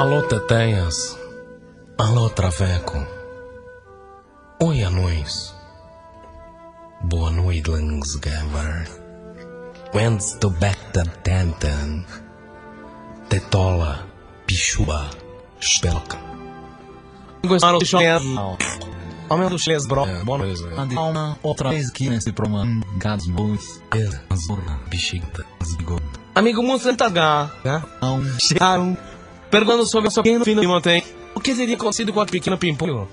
Alô, tetenhas. Alô, traveco. Oi, anões. Boa noite, Langsgamer. When's to back the tenten? Tetola, pichuba, spelka. Gostaram do show? Aumento os três bro. Boa noite. Uma outra vez aqui nesse Gados Bois Azurra, bichita, zigon. Amigo Mussantagá, né? Não Chegaram perguntando sobre o seu pequeno filho Timotei. O que teria acontecido com a pequena Pimpolho?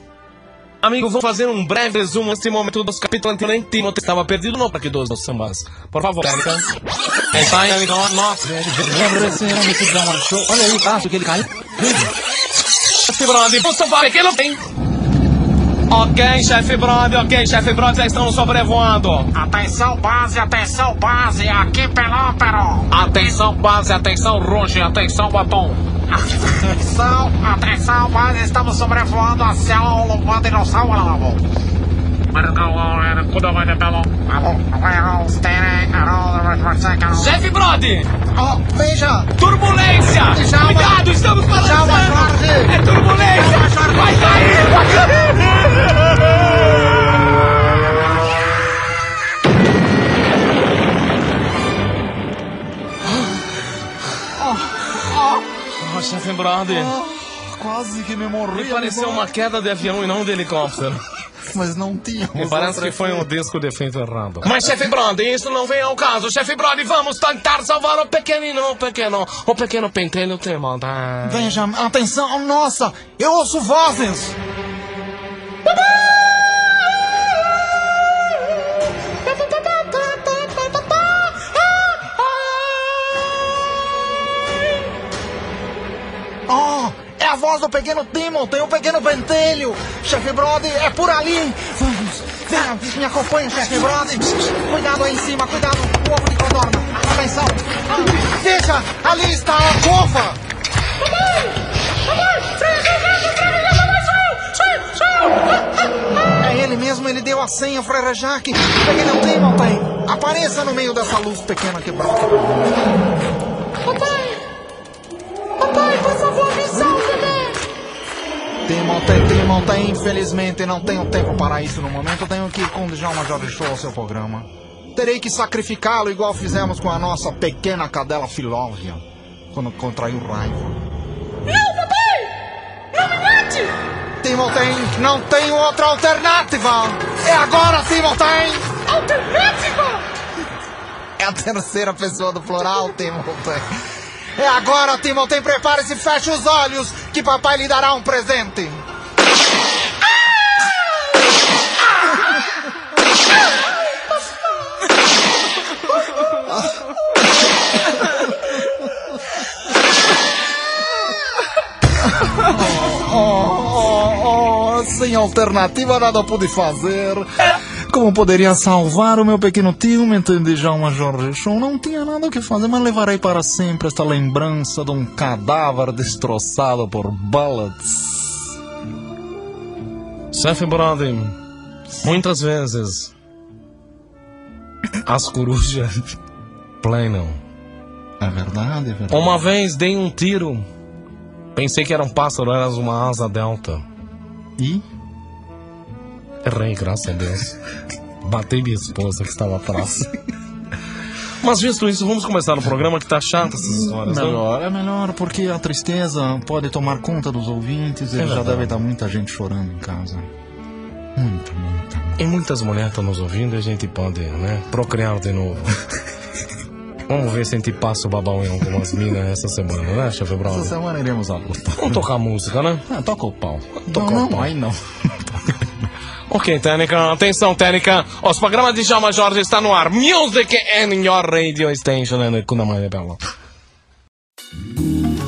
Amigo, vou fazer um breve resumo nesse momento dos capítulos anteriores. Timotei estava perdido no parque dos sambas. Por favor, técnica. Está aí, amigo. Nossa. Olha aí, acho que ele caiu. Chefe Brody, posso falar pequeno tem? Ok, chefe Brody, ok, chefe Brody, já estamos sobrevoando. Atenção base, atenção base, aqui Pelópero. Atenção, base, atenção, Roger, atenção, batom. Atenção, atenção base, estamos sobrevoando a célula humana dinossauro. Chefe Brody, Oh, veja, turbulência! Chama. Cuidado, estamos Chama, balançando! Jorge. É turbulência! Chama. Vai cair! Vai cair! Brody, Quase que me morri. me pareceu uma queda de avião e não de helicóptero. Mas não tinha. Me parece que foi um disco de efeito errado. Mas, chefe Brody, isso não vem ao caso. Chefe Brody, vamos tentar salvar o pequenino, o pequeno, o pequeno pentelho tema. Tá? Veja, atenção, nossa, eu ouço vozes. A voz do pequeno Timothy, o pequeno pentelho. Chefe Brody, é por ali. Vamos, venha, me acompanha, chefe Brody. Cuidado aí em cima, cuidado, o ovo de codorna. Atenção. Veja, ali está a cova. É ele mesmo, ele deu a senha, Freire Jaque. Pequeno Timothy, apareça no meio dessa luz pequena que brota. Timothy, Timothy, infelizmente não tenho tempo para isso no momento. Tenho que ir com o Djalma Jorge Show ao seu programa. Terei que sacrificá-lo igual fizemos com a nossa pequena cadela Filóvia, quando contraiu raiva. Não, papai! Não me mate! Timothy, não tenho outra alternativa! É agora, Timothy! Alternativa? É a terceira pessoa do plural, Timothy. É agora, Timothy, prepare-se e feche os olhos, que papai lhe dará um presente. Oh, oh, oh, sem alternativa nada pude fazer. Como poderia salvar o meu pequeno tio, me entende já uma Jorge Show? Não tinha nada o que fazer, mas levarei para sempre esta lembrança de um cadáver destroçado por bullets. Chefe Brody, muitas vezes as corujas planam. É verdade, é verdade. Uma vez dei um tiro, pensei que era um pássaro, era uma asa delta. E? Errei, graças a Deus. Batei minha esposa que estava atrás. Mas visto isso, vamos começar o programa que tá chato essas histórias. né? Melhor, é melhor, porque a tristeza pode tomar conta dos ouvintes e já verdade. deve estar muita gente chorando em casa. Muita, muita, muita. E muitas mulheres estão nos ouvindo e a gente pode, né, procriar de novo. Vamos ver se a gente passa o babão em algumas minas essa semana, né, chefe Essa Brother? semana iremos à luta. Vamos tocar música, né? Ah, toca o pau. Toca não, o pau. não, aí não. Ok, técnica, atenção, técnica. Os programas de Djalma Jorge estão no ar. Music in your radio station. And Kunamaya Bella.